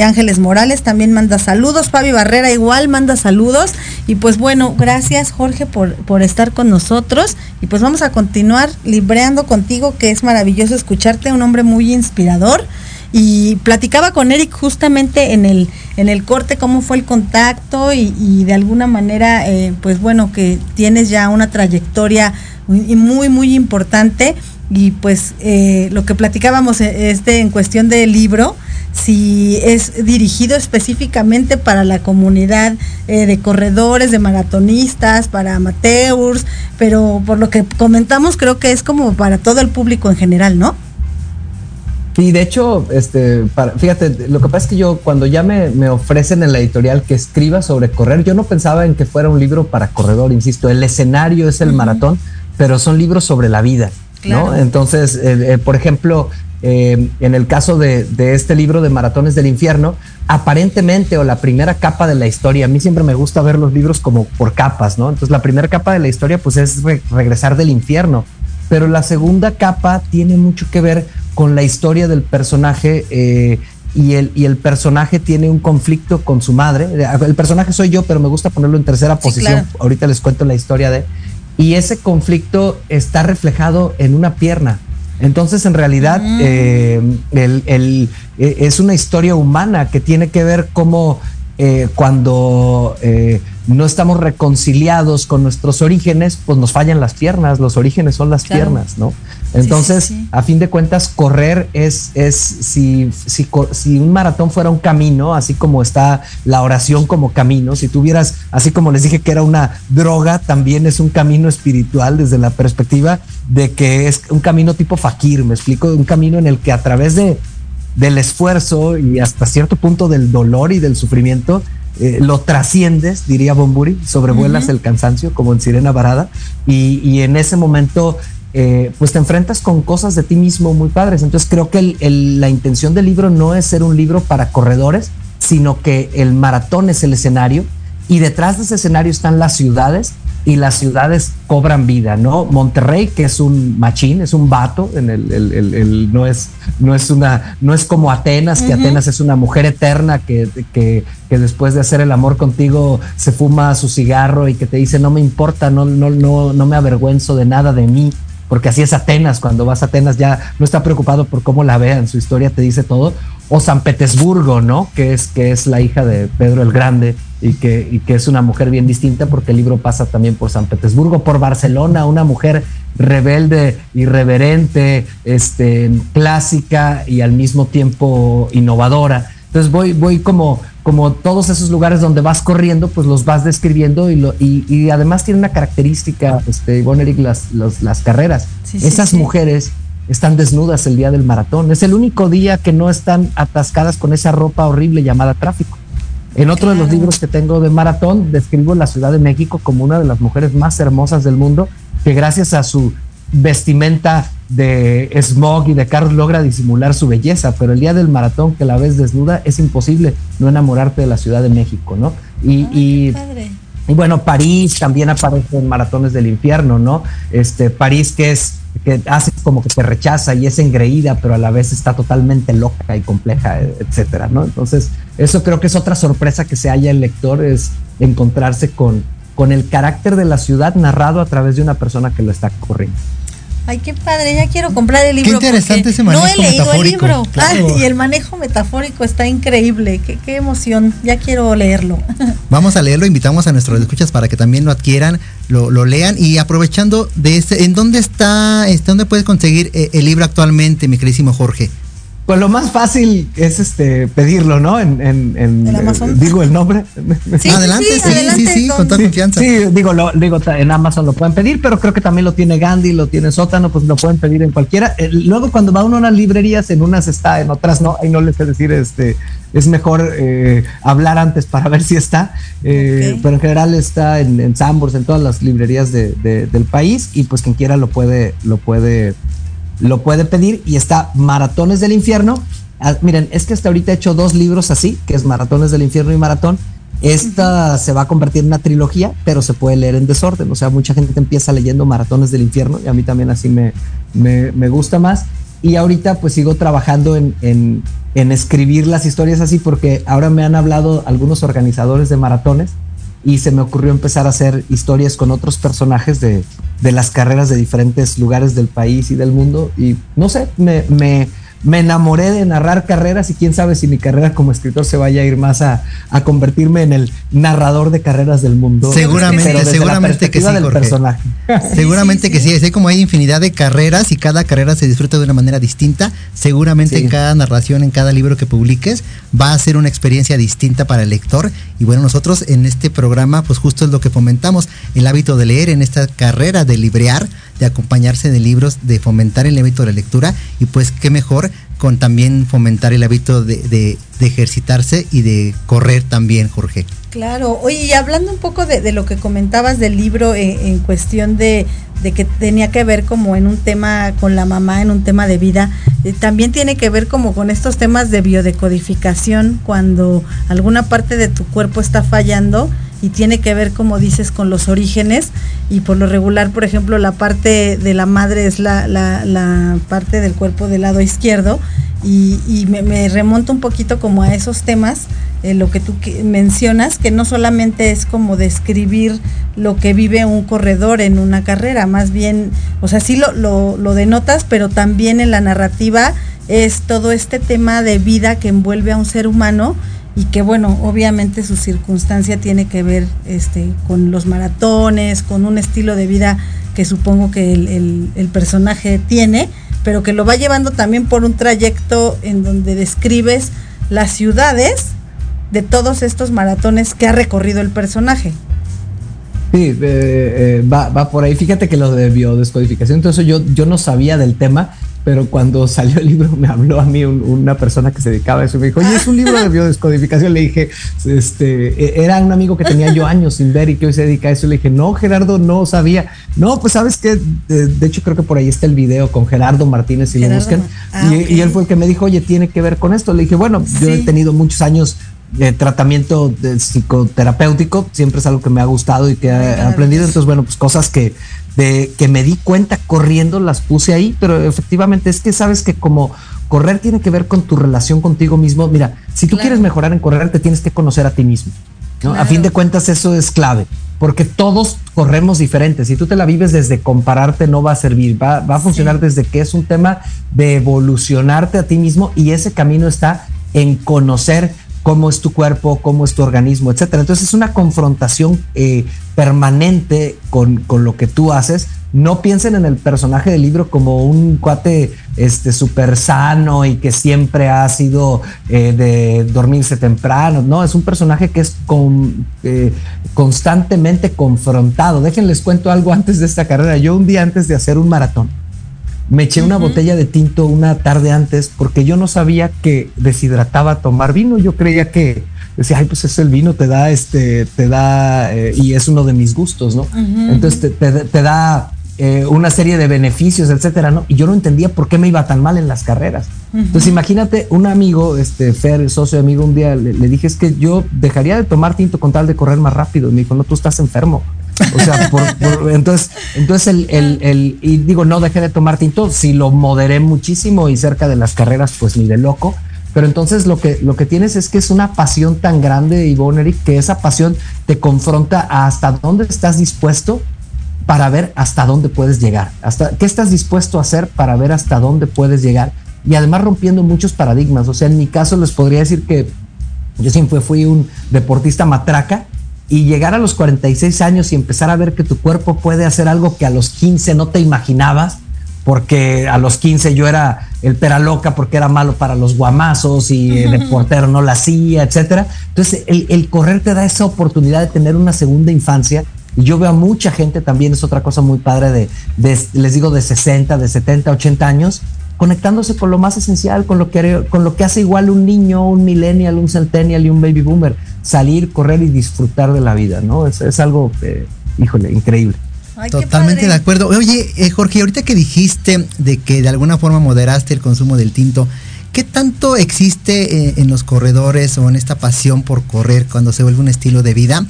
Ángeles Morales también manda saludos. Fabi Barrera igual manda saludos. Y pues bueno, gracias Jorge por, por estar con nosotros. Y pues vamos a continuar libreando contigo, que es maravilloso escucharte, un hombre muy inspirador. Y platicaba con Eric justamente en el, en el corte cómo fue el contacto y, de alguna manera, eh, pues bueno, que tienes ya una trayectoria muy, muy, muy importante. Y pues eh, lo que platicábamos eh, este en cuestión del libro, si es dirigido específicamente para la comunidad de corredores, de maratonistas, para amateurs, pero por lo que comentamos creo que es como para todo el público en general, ¿no? Y de hecho, este, fíjate, lo que pasa es que yo cuando ya me, ofrecen en la editorial que escriba sobre correr, yo no pensaba en que fuera un libro para corredor, insisto, el escenario es el maratón, pero son libros sobre la vida, ¿no? Entonces, eh, eh, por ejemplo, eh, en el caso de, este libro de Maratones del Infierno, aparentemente o la primera capa de la historia, a mí siempre me gusta ver los libros como por capas, ¿no? Entonces la primera capa de la historia pues es regresar del infierno, pero la segunda capa tiene mucho que ver con la historia del personaje eh, y, el, y el personaje tiene un conflicto con su madre. El personaje soy yo, pero me gusta ponerlo en tercera posición. Ahorita les cuento la historia de... y ese conflicto está reflejado en una pierna. Entonces, en realidad, mm. eh, el, eh, es una historia humana que tiene que ver cómo eh, cuando no estamos reconciliados con nuestros orígenes, pues nos fallan las piernas, los orígenes son las piernas, ¿no? Entonces, a fin de cuentas, correr es, es si, si, si, un maratón fuera un camino, así como está la oración como camino, si tuvieras, así como les dije que era una droga, también es un camino espiritual desde la perspectiva de que es un camino tipo fakir, me explico, un camino en el que a través de, del esfuerzo y hasta cierto punto del dolor y del sufrimiento, eh, lo trasciendes, diría Bomburi, sobrevuelas el cansancio como en Sirena Varada y, y en ese momento eh, pues te enfrentas con cosas de ti mismo muy padres. Entonces creo que la intención del libro no es ser un libro para corredores, sino que el maratón es el escenario y detrás de ese escenario están las ciudades y las ciudades cobran vida, ¿no? Monterrey, que es un machín, es un vato, en el, no, es, no, es una, no es como Atenas, que Atenas es una mujer eterna que, que, que, después de hacer el amor contigo se fuma su cigarro y que te dice, no me importa, no, no, no, no me avergüenzo de nada de mí porque así es Atenas, cuando vas a Atenas ya no está preocupado por cómo la vean, su historia te dice todo, o San Petersburgo, ¿no? Que es, que es la hija de Pedro el Grande y que, y que es una mujer bien distinta porque el libro pasa también por San Petersburgo, por Barcelona, una mujer rebelde, irreverente, este, clásica y al mismo tiempo innovadora. Entonces voy, voy como como todos esos lugares donde vas corriendo, pues los vas describiendo y, lo, y, además tiene una característica, este, Ivonne Eric, las, las carreras. Esas mujeres están desnudas el día del maratón. Es el único día que no están atascadas con esa ropa horrible llamada tráfico. En otro de los libros que tengo de maratón, describo la Ciudad de México como una de las mujeres más hermosas del mundo, que gracias a su vestimenta de smog y de Carlos logra disimular su belleza, pero el día del maratón que la ves desnuda es imposible no enamorarte de la Ciudad de México, ¿no? Y, y, bueno, París también aparece en Maratones del Infierno, ¿no? Este, París que es que hace como que te rechaza y es engreída, pero a la vez está totalmente loca y compleja, etcétera, ¿no? Entonces, eso creo que es otra sorpresa que se haya el lector, es encontrarse con, con el carácter de la ciudad narrado a través de una persona que lo está corriendo. Ay, qué padre, ya quiero comprar el libro. Qué interesante ese manejo No he leído el libro. y el manejo metafórico está increíble. Qué, qué, emoción. Ya quiero leerlo. Vamos a leerlo, invitamos a nuestros escuchas para que también lo adquieran, lo, lo lean. Y aprovechando de este, ¿en dónde está, este, dónde puedes conseguir eh, el libro actualmente, mi queridísimo Jorge? Pues lo más fácil es este pedirlo, ¿no? En, en, en Amazon? digo el nombre. Sí, adelante, sí, sí, sí, con toda confianza. Sí, digo, lo, digo, en Amazon lo pueden pedir, pero creo que también lo tiene Gandhi, lo tiene Sótano, pues lo pueden pedir en cualquiera. Eh, luego cuando va uno a unas librerías, en unas está, en otras no, ahí no les sé decir, este, es mejor eh, hablar antes para ver si está, eh, pero en general está en, en Sambors, en todas las librerías de, del país y pues quien quiera lo puede, lo puede lo puede pedir y está Maratones del Infierno. Ah, miren, es que hasta ahorita he hecho dos libros así, que es Maratones del Infierno y Maratón. Esta se va a convertir en una trilogía, pero se puede leer en desorden. O sea, mucha gente empieza leyendo Maratones del Infierno y a mí también así me, me, gusta más. Y ahorita pues sigo trabajando en, en, en escribir las historias así porque ahora me han hablado algunos organizadores de maratones y se me ocurrió empezar a hacer historias con otros personajes de, de las carreras de diferentes lugares del país y del mundo y no sé, me, me, me enamoré de narrar carreras y quién sabe si mi carrera como escritor se vaya a ir más a, convertirme en el narrador de carreras del mundo. Seguramente, seguramente que sí, Personaje. Seguramente que sí, así como hay infinidad de carreras y cada carrera se disfruta de una manera distinta, seguramente en cada narración, en cada libro que publiques, va a ser una experiencia distinta para el lector. Y bueno, nosotros en este programa, pues justo es lo que fomentamos, el hábito de leer en esta carrera de librear de acompañarse de libros, de fomentar el hábito de la lectura y pues qué mejor con también fomentar el hábito de, ejercitarse y de correr también, Jorge. Claro, oye, y hablando un poco de, lo que comentabas del libro eh, en cuestión de, que tenía que ver como en un tema con la mamá, en un tema de vida, eh, también tiene que ver como con estos temas de biodecodificación, cuando alguna parte de tu cuerpo está fallando y tiene que ver, como dices, con los orígenes y por lo regular, por ejemplo, la parte de la madre es la, la, parte del cuerpo del lado izquierdo y, me, remonto un poquito como a esos temas, eh, lo que tú mencionas, que no solamente es como describir lo que vive un corredor en una carrera, más bien, o sea, sí lo, lo, lo denotas, pero también en la narrativa es todo este tema de vida que envuelve a un ser humano y que bueno, obviamente su circunstancia tiene que ver este, con los maratones, con un estilo de vida que supongo que el, el, personaje tiene, pero que lo va llevando también por un trayecto en donde describes las ciudades de todos estos maratones que ha recorrido el personaje. Sí, eh, eh, va, va, por ahí. Fíjate que lo de biodescodificación, entonces yo, yo no sabía del tema pero cuando salió el libro me habló a mí una persona que se dedicaba a eso me dijo, oye, es un libro de biodescodificación. Le dije, este, e, era un amigo que tenía yo años sin ver y que hoy se dedica a eso. Le dije, no, Gerardo, no sabía. No, pues sabes que, de, hecho creo que por ahí está el video con Gerardo Martínez y le buscan. Ah, y, él fue el que me dijo, oye, tiene que ver con esto. Le dije, bueno, yo he tenido muchos años de tratamiento psicoterapéutico, siempre es algo que me ha gustado y que he aprendido. Entonces, bueno, pues cosas que de que me di cuenta corriendo las puse ahí, pero efectivamente es que sabes que como correr tiene que ver con tu relación contigo mismo. Mira, si tú quieres mejorar en correr, te tienes que conocer a ti mismo. A fin de cuentas, eso es clave, porque todos corremos diferentes. Si tú te la vives desde compararte, no va a servir. Va, va a funcionar desde que es un tema de evolucionarte a ti mismo y ese camino está en conocer cómo es tu cuerpo, cómo es tu organismo, etcétera. Entonces es una confrontación eh, permanente con, con, lo que tú haces. No piensen en el personaje del libro como un cuate este súper sano y que siempre ha sido eh, de dormirse temprano. No, es un personaje que es con, eh, constantemente confrontado. Déjenles cuento algo antes de esta carrera. Yo un día antes de hacer un maratón, me eché una botella de tinto una tarde antes porque yo no sabía que deshidrataba tomar vino. Yo creía que decía, ay, pues es el vino, te da este, te da, eh, y es uno de mis gustos, ¿no? Entonces te, da eh, una serie de beneficios, etcétera, ¿no? Y yo no entendía por qué me iba tan mal en las carreras. Entonces imagínate, un amigo, este Fer, socio amigo, un día le, le, dije, es que yo dejaría de tomar tinto con tal de correr más rápido. Y me dijo, no, tú estás enfermo. O sea, entonces, entonces el, el, el, y digo, no dejé de tomar tinto, si lo moderé muchísimo y cerca de las carreras, pues ni de loco. Pero entonces lo que, lo que tienes es que es una pasión tan grande, Ivonne Eric, que esa pasión te confronta hasta dónde estás dispuesto para ver hasta dónde puedes llegar. Hasta qué estás dispuesto a hacer para ver hasta dónde puedes llegar. Y además rompiendo muchos paradigmas. O sea, en mi caso les podría decir que yo siempre fui un deportista matraca y llegar a los 46 años y empezar a ver que tu cuerpo puede hacer algo que a los 15 no te imaginabas, porque a los 15 yo era el pera loca porque era malo para los guamazos y el portero no la hacía, etcétera. Entonces, el, correr te da esa oportunidad de tener una segunda infancia. Y yo veo a mucha gente también, es otra cosa muy padre de, de les digo, de 60, de 70, 80 años, conectándose con lo más esencial, con lo que, con lo que hace igual un niño, un millennial, un centennial y un baby boomer, salir, correr y disfrutar de la vida, ¿no? Es, es algo, eh, híjole, increíble. Totalmente de acuerdo. Oye, eh, Jorge, ahorita que dijiste de que de alguna forma moderaste el consumo del tinto, ¿qué tanto existe eh, en los corredores o en esta pasión por correr cuando se vuelve un estilo de vida?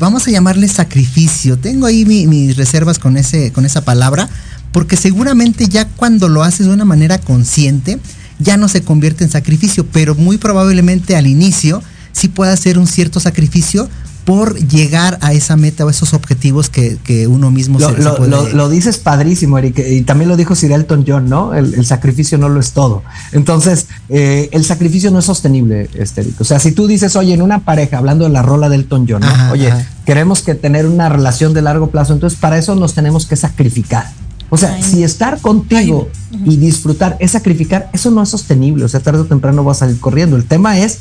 vamos a llamarle sacrificio. Tengo ahí mis reservas con, ese, con esa palabra, porque seguramente ya cuando lo haces de una manera consciente, ya no se convierte en sacrificio, pero muy probablemente al inicio sí puede hacer un cierto sacrificio por llegar a esa meta o esos objetivos que, uno mismo lo, se, puede... lo, dices padrísimo, Eric, y también lo dijo Sir Elton John, ¿no? El, sacrificio no lo es todo. Entonces, eh, el sacrificio no es sostenible, este, Eric. O sea, si tú dices, oye, en una pareja, hablando de la rola de Elton John, ¿no? oye, queremos que tener una relación de largo plazo, entonces para eso nos tenemos que sacrificar. O sea, si estar contigo y disfrutar es sacrificar, eso no es sostenible. O sea, tarde o temprano vas a salir corriendo. El tema es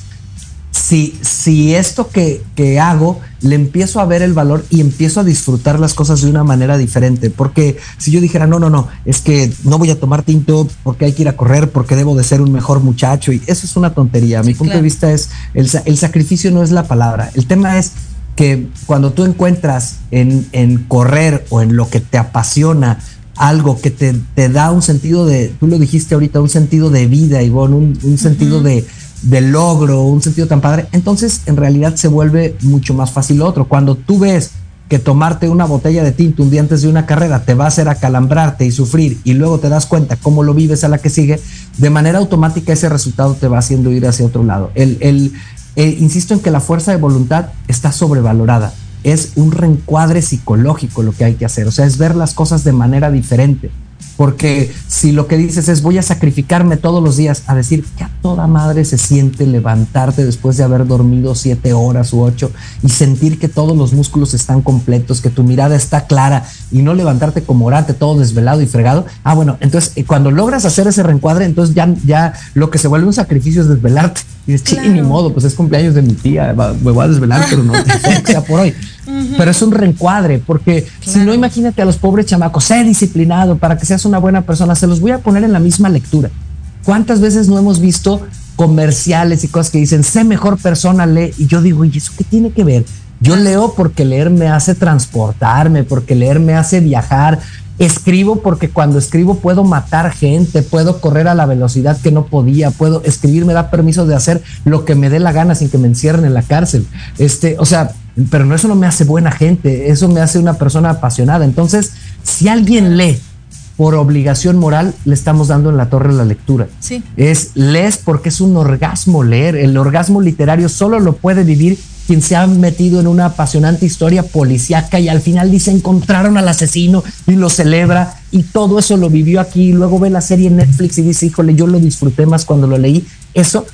si, si esto que, que, hago le empiezo a ver el valor y empiezo a disfrutar las cosas de una manera diferente. Porque si yo dijera, no, no, no, es que no voy a tomar tinto porque hay que ir a correr, porque debo de ser un mejor muchacho. Y eso es una tontería. mi punto de vista es, el, el sacrificio no es la palabra. El tema es que cuando tú encuentras en, en correr o en lo que te apasiona, algo que te, te, da un sentido de, tú lo dijiste ahorita, un sentido de vida, Ivonne, un, un sentido de, de, logro, un sentido tan padre, entonces en realidad se vuelve mucho más fácil lo otro. Cuando tú ves que tomarte una botella de tinto un día antes de una carrera te va a hacer acalambrarte y sufrir y luego te das cuenta cómo lo vives a la que sigue, de manera automática ese resultado te va haciendo ir hacia otro lado. El, el, eh, insisto en que la fuerza de voluntad está sobrevalorada es un reencuadre psicológico lo que hay que hacer, o sea, es ver las cosas de manera diferente. Porque si lo que dices es voy a sacrificarme todos los días a decir que a toda madre se siente levantarte después de haber dormido siete horas u ocho y sentir que todos los músculos están completos, que tu mirada está clara y no levantarte como orante todo desvelado y fregado. Ah, bueno, entonces eh, cuando logras hacer ese reencuadre, entonces ya, ya lo que se vuelve un sacrificio es desvelarte. Y dices, ni modo, pues es cumpleaños de mi tía, me voy a desvelar, pero no sea por hoy. Pero es un reencuadre, porque si no, imagínate a los pobres chamacos, sé disciplinado para que seas una buena persona, se los voy a poner en la misma lectura. ¿Cuántas veces no hemos visto comerciales y cosas que dicen, sé mejor persona, lee? Y yo digo, ¿y eso qué tiene que ver? Yo leo porque leer me hace transportarme, porque leer me hace viajar. Escribo porque cuando escribo puedo matar gente, puedo correr a la velocidad que no podía, puedo escribir me da permiso de hacer lo que me dé la gana sin que me encierren en la cárcel. Este, o sea, pero no eso no me hace buena gente, eso me hace una persona apasionada. Entonces, si alguien lee por obligación moral, le estamos dando en la torre la lectura. Sí. Es lees porque es un orgasmo leer. El orgasmo literario solo lo puede vivir quien se ha metido en una apasionante historia policíaca y al final dice encontraron al asesino y lo celebra y todo eso lo vivió aquí y luego ve la serie en Netflix y dice, híjole, yo lo disfruté más cuando lo leí. Eso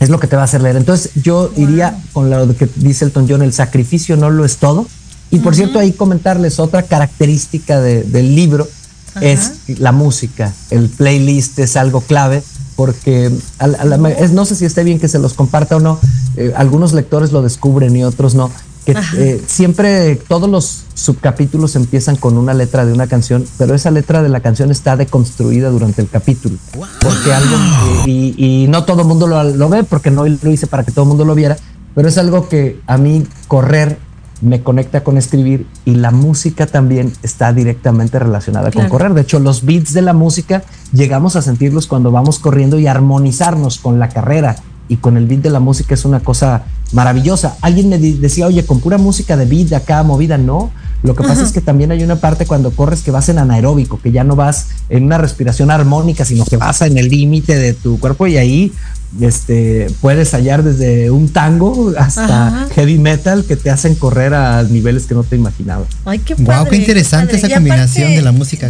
es lo que te va a hacer leer. Entonces yo iría con lo que dice Elton John, el sacrificio no lo es todo. Y por cierto, ahí comentarles otra característica del libro es la música. El playlist es algo clave porque no sé si esté bien que se los comparta o no. Eh, algunos lectores lo descubren y otros no que eh, siempre todos los subcapítulos empiezan con una letra de una canción, pero esa letra de la canción está deconstruida durante el capítulo. Porque algo, y, no todo el mundo lo, ve, porque no lo hice para que todo el mundo lo viera, pero es algo que a mí correr me conecta con escribir y la música también está directamente relacionada con correr. De hecho, los beats de la música llegamos a sentirlos cuando vamos corriendo y armonizarnos con la carrera y con el beat de la música es una cosa maravillosa. Alguien me decía, oye, con pura música de beat de acá movida, no. Lo que pasa es que también hay una parte cuando corres que vas en anaeróbico, que ya no vas en una respiración armónica, sino que vas en el límite de tu cuerpo y ahí este, puedes hallar desde un tango hasta heavy metal que te hacen correr a niveles que no te imaginabas. Ay, qué Wow, qué interesante esa combinación de la música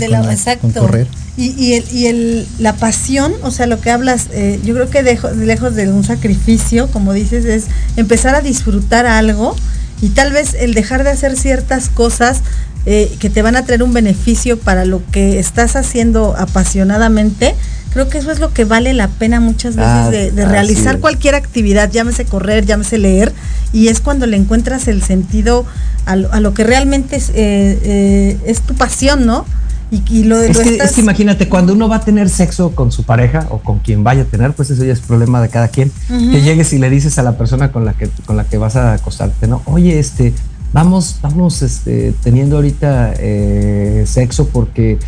con, correr. Y, el, y el, la pasión, o sea, lo que hablas, eh, yo creo que lejos de un sacrificio, como dices, es empezar a disfrutar algo y tal vez el dejar de hacer ciertas cosas eh, que te van a traer un beneficio para lo que estás haciendo apasionadamente, creo que eso es lo que vale la pena muchas veces ah, de, realizar cualquier actividad, llámese correr, llámese leer, y es cuando le encuentras el sentido a lo, que realmente es, eh, eh, es tu pasión, ¿no? Y, lo, es, que, imagínate, cuando uno va a tener sexo con su pareja o con quien vaya a tener, pues eso ya es problema de cada quien. Que llegues y le dices a la persona con la que, con la que vas a acostarte, ¿no? Oye, este, vamos, vamos este, teniendo ahorita eh, sexo porque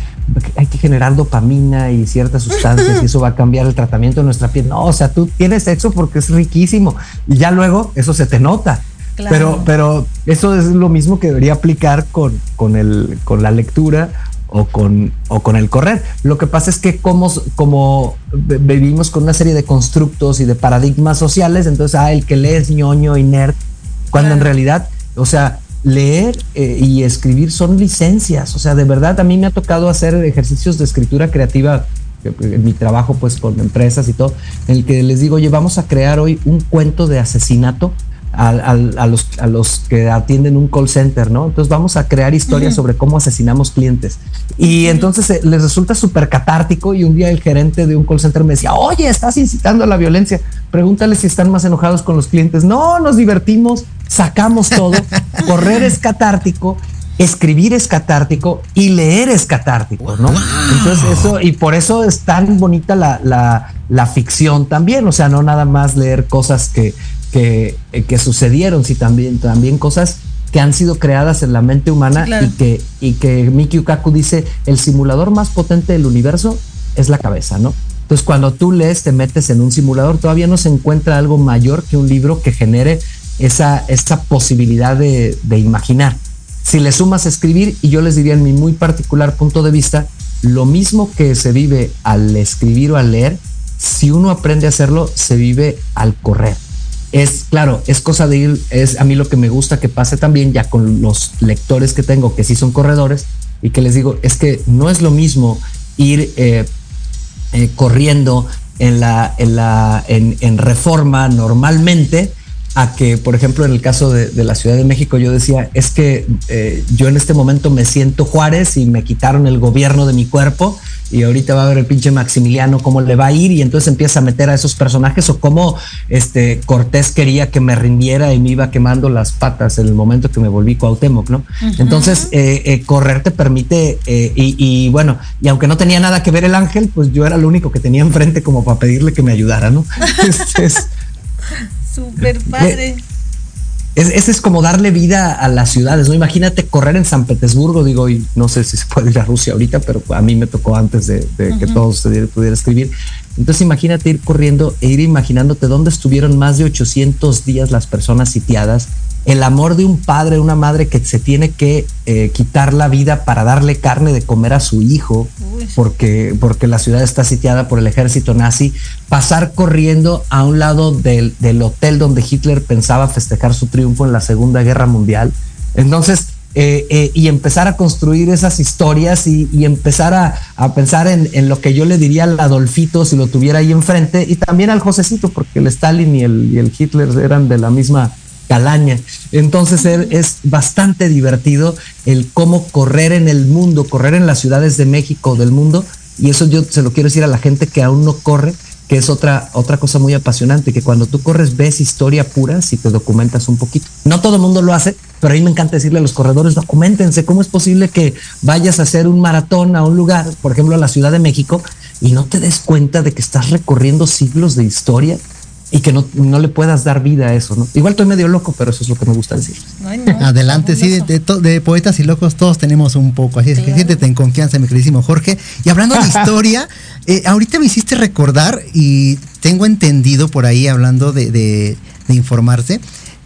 hay que generar dopamina y ciertas sustancias y eso va a cambiar el tratamiento de nuestra piel. No, o sea, tú tienes sexo porque es riquísimo y ya luego eso se te nota. Pero, pero eso es lo mismo que debería aplicar con, con, el, con la lectura o con, o con el correr. Lo que pasa es que como, como vivimos con una serie de constructos y de paradigmas sociales, entonces, ah, el que lee es ñoño y nerd, cuando en realidad o sea, leer eh, y escribir son licencias. O sea, de verdad a mí me ha tocado hacer ejercicios de escritura creativa en mi trabajo pues con empresas y todo, en el que les digo, oye, vamos a crear hoy un cuento de asesinato a, los, a los que atienden un call center, ¿no? Entonces vamos a crear historias sobre cómo asesinamos clientes. Y entonces eh, les resulta súper catártico y un día el gerente de un call center me decía, oye, estás incitando a la violencia, pregúntale si están más enojados con los clientes. No, nos divertimos, sacamos todo, correr es catártico escribir es catártico y leer es catártico, ¿no? Entonces eso, y por eso es tan bonita la, la, la, ficción también, o sea, no nada más leer cosas que, que, que sucedieron, sino también, también cosas que han sido creadas en la mente humana y que, y que Miki Ukaku dice, el simulador más potente del universo es la cabeza, ¿no? Entonces cuando tú lees, te metes en un simulador, todavía no se encuentra algo mayor que un libro que genere esa, esa posibilidad de, de imaginar. Si le sumas a escribir, y yo les diría en mi muy particular punto de vista, lo mismo que se vive al escribir o al leer, si uno aprende a hacerlo, se vive al correr es, claro, es cosa de ir, es a mí lo que me gusta que pase también ya con los lectores que tengo, que sí son corredores, y que les digo, es que no es lo mismo ir eh, eh, corriendo en la, en la, en, reforma normalmente, a que, por ejemplo, en el caso de, la Ciudad de México, yo decía, es que eh, yo en este momento me siento Juárez y me quitaron el gobierno de mi cuerpo y ahorita va a ver el pinche Maximiliano cómo le va a ir y entonces empieza a meter a esos personajes o cómo este Cortés quería que me rindiera y me iba quemando las patas en el momento que me volví Cuauhtémoc, ¿no? Entonces, eh, eh, correr te permite eh, y, bueno, y aunque no tenía nada que ver el ángel, pues yo era lo único que tenía enfrente como para pedirle que me ayudara, ¿no? Este es, Súper padre ese es como darle vida a las ciudades, ¿no? Imagínate correr en San Petersburgo, digo, y no sé si se puede ir a Rusia ahorita, pero a mí me tocó antes de, que todo se pudiera escribir. Entonces imagínate ir corriendo e ir imaginándote dónde estuvieron más de 800 días las personas sitiadas el amor de un padre, una madre que se tiene que eh, quitar la vida para darle carne de comer a su hijo, porque, porque la ciudad está sitiada por el ejército nazi, pasar corriendo a un lado del, hotel donde Hitler pensaba festejar su triunfo en la Segunda Guerra Mundial. Entonces, eh, eh, y empezar a construir esas historias y, empezar a, pensar en, lo que yo le diría al Adolfito si lo tuviera ahí enfrente y también al Josecito, porque el Stalin y el, y el Hitler eran de la misma calaña. Entonces es bastante divertido el cómo correr en el mundo, correr en las ciudades de México, del mundo, y eso yo se lo quiero decir a la gente que aún no corre, que es otra, otra cosa muy apasionante, que cuando tú corres ves historia pura si te documentas un poquito. No todo el mundo lo hace, pero a mí me encanta decirle a los corredores, documentense, ¿cómo es posible que vayas a hacer un maratón a un lugar, por ejemplo a la Ciudad de México, y no te des cuenta de que estás recorriendo siglos de historia? Y que no, le puedas dar vida a eso, ¿no? Igual estoy medio loco, pero eso es lo que me gusta decir. Adelante, sí, de, poetas y locos todos tenemos un poco, así es que siéntete en confianza, mi queridísimo Jorge. Y hablando de historia, eh, ahorita me hiciste recordar y tengo entendido por ahí, hablando de, informarse,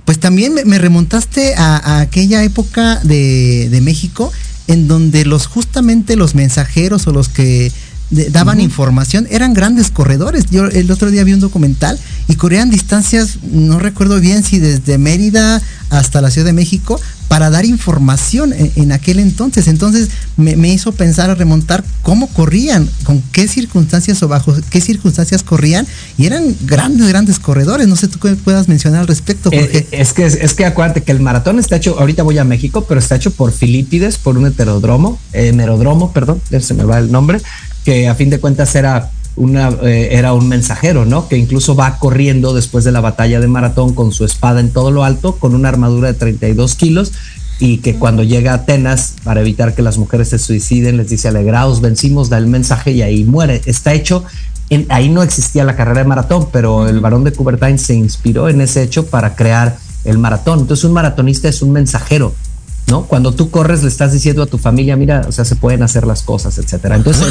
pues también me, remontaste a, aquella época de, de México en donde los justamente los mensajeros o los que daban información, eran grandes corredores. Yo el otro día vi un documental y corrían distancias, no recuerdo bien si desde Mérida hasta la Ciudad de México, para dar información en, aquel entonces. Entonces me, hizo pensar a remontar cómo corrían, con qué circunstancias o bajo qué circunstancias corrían, y eran grandes, grandes corredores. No sé tú qué puedas mencionar al respecto. Eh, porque... es, que, es que acuérdate que el maratón está hecho, ahorita voy a México, pero está hecho por Filipides, por un heterodromo, eh, merodromo, perdón, se me va el nombre, que a fin de cuentas era una, eh, era un mensajero, ¿no? Que incluso va corriendo después de la batalla de Maratón con su espada en todo lo alto, con una armadura de 32 kilos, y que cuando llega a Atenas, para evitar que las mujeres se suiciden, les dice, alegraos, vencimos, da el mensaje y ahí muere. Está hecho, en, ahí no existía la carrera de maratón, pero el varón de Coubertin se inspiró en ese hecho para crear el maratón. Entonces un maratonista es un mensajero, ¿no? Cuando tú corres le estás diciendo a tu familia, mira, o sea, se pueden hacer las cosas, etcétera. Entonces,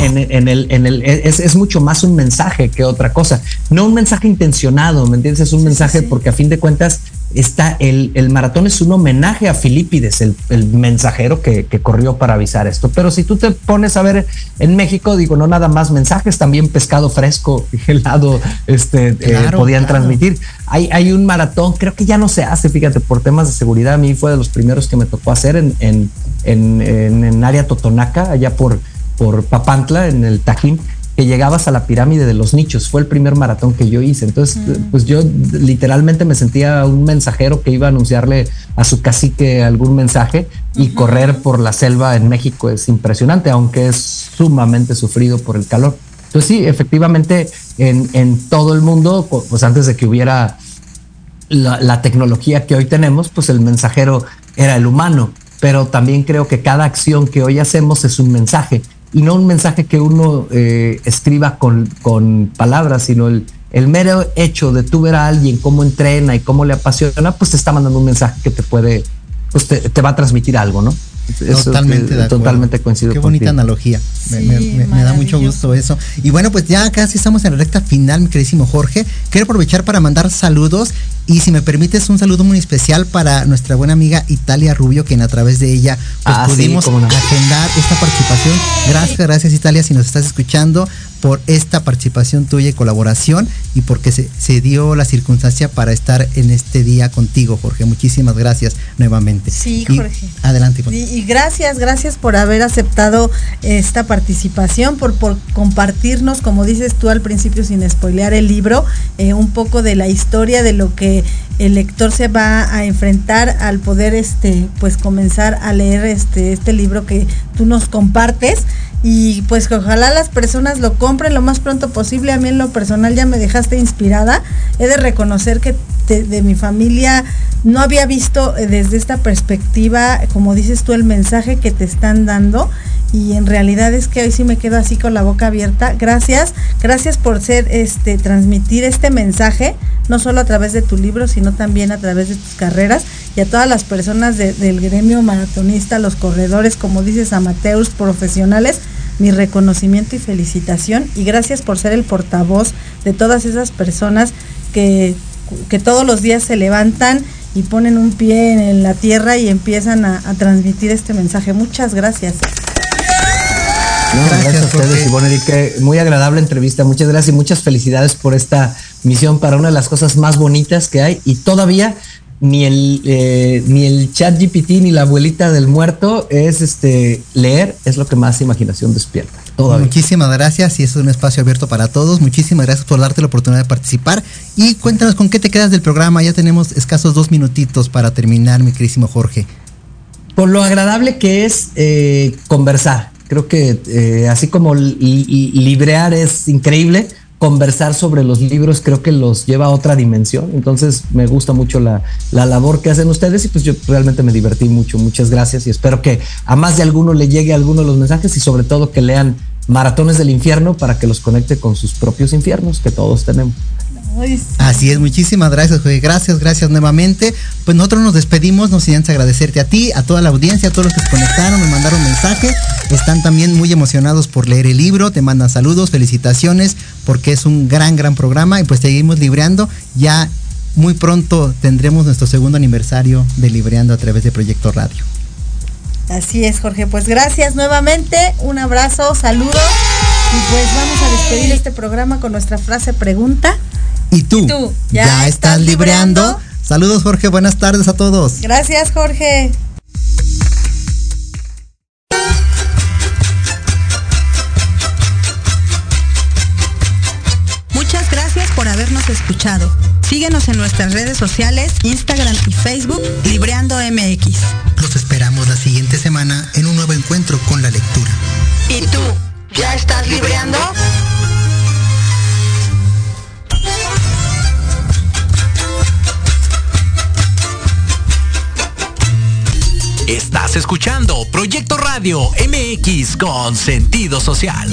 en el, en, el, en el, es, es, mucho más un mensaje que otra cosa. No un mensaje intencionado, ¿me entiendes? Es un mensaje porque a fin de cuentas está el, el, maratón es un homenaje a Filipides, el, el mensajero que, que, corrió para avisar esto. Pero si tú te pones a ver en México, digo, no nada más mensajes, también pescado fresco, helado, este, eh, podían transmitir. Hay, hay un maratón, creo que ya no se hace, fíjate, por temas de seguridad. A mí fue de los primeros que me tocó hacer en, en, en, en área Totonaca, allá por, por Papantla, en el Tajín que llegabas a la pirámide de los nichos. Fue el primer maratón que yo hice. Entonces, mm. pues yo literalmente me sentía un mensajero que iba a anunciarle a su cacique algún mensaje y correr por la selva en México es impresionante, aunque es sumamente sufrido por el calor. Entonces, sí, efectivamente, en, en todo el mundo, pues antes de que hubiera la, la tecnología que hoy tenemos, pues el mensajero era el humano. Pero también creo que cada acción que hoy hacemos es un mensaje y no un mensaje que uno eh, escriba con, con, palabras, sino el, el mero hecho de tú ver a alguien cómo entrena y cómo le apasiona, pues te está mandando un mensaje que te puede, pues te va a transmitir algo, ¿no? Totalmente, totalmente coincido. Qué bonita analogía. me, da mucho gusto eso. Y bueno, pues ya casi estamos en la recta final, mi queridísimo Jorge. Quiero aprovechar para mandar saludos y si me permites un saludo muy especial para nuestra buena amiga Italia Rubio, quien a través de ella pues, ah, pudimos agendar esta participación. Gracias, gracias Italia, si nos estás escuchando por esta participación tuya y colaboración y porque se, se, dio la circunstancia para estar en este día contigo, Jorge. Muchísimas gracias nuevamente. Sí, Jorge. adelante. Y, y, gracias, gracias por haber aceptado esta participación, por, por compartirnos, como dices tú al principio, sin spoilear el libro, eh, un poco de la historia de lo que el lector se va a enfrentar al poder este pues comenzar a leer este este libro que tú nos compartes y pues que ojalá las personas lo compren lo más pronto posible. A mí en lo personal ya me dejaste inspirada. He de reconocer que de, de, mi familia no había visto eh, desde esta perspectiva, como dices tú, el mensaje que te están dando. Y en realidad es que hoy sí me quedo así con la boca abierta. Gracias, gracias por ser este transmitir este mensaje, no solo a través de tu libro, sino también a través de tus carreras y a todas las personas de, del gremio maratonista, los corredores, como dices, amateurs, profesionales, mi reconocimiento y felicitación y gracias por ser el portavoz de todas esas personas que, que todos los días se levantan y ponen un pie en la tierra y empiezan a transmitir este mensaje. Muchas gracias. No, gracias, gracias, a ustedes, Ivonne Enrique. Muy agradable entrevista. Muchas gracias y muchas felicidades por esta misión para una de las cosas más bonitas que hay. Y todavía ni el, eh, ni el chat GPT ni la abuelita del muerto es este leer, es lo que más imaginación despierta. Todavía. Muchísimas gracias y es un espacio abierto para todos. Muchísimas gracias por darte la oportunidad de participar. Y cuéntanos con qué te quedas del programa. Ya tenemos escasos dos minutitos para terminar, mi querísimo Jorge. Por lo agradable que es eh, conversar. Creo que eh, así como li librear es increíble, conversar sobre los libros creo que los lleva a otra dimensión. Entonces me gusta mucho la, la, labor que hacen ustedes y pues yo realmente me divertí mucho. Muchas gracias y espero que a más de alguno le llegue alguno de los mensajes y sobre todo que lean Maratones del Infierno para que los conecte con sus propios infiernos que todos tenemos. Así es, muchísimas gracias. Gracias, gracias nuevamente. Pues nosotros nos despedimos, nos sin agradecerte a ti, a toda la audiencia, a todos los que se conectaron, me mandaron mensajes. Están también muy emocionados por leer el libro, te mandan saludos, felicitaciones, porque es un gran, gran programa y pues seguimos libreando. Ya muy pronto tendremos nuestro segundo aniversario de Libreando a través de Proyecto Radio. Así es, Jorge. Pues gracias nuevamente, un abrazo, saludos. Y pues vamos a despedir este programa con nuestra frase pregunta. ¿Y tú? ¿Y tú? ¿Ya, ¿Ya estás libreando? libreando? Saludos, Jorge. Buenas tardes a todos. Gracias, Jorge. Muchas gracias por habernos escuchado. Síguenos en nuestras redes sociales, Instagram y Facebook, Libreando MX. Los esperamos la siguiente en un nuevo encuentro con la lectura. ¿Y tú? ¿Ya estás libreando? Estás escuchando Proyecto Radio MX con sentido social.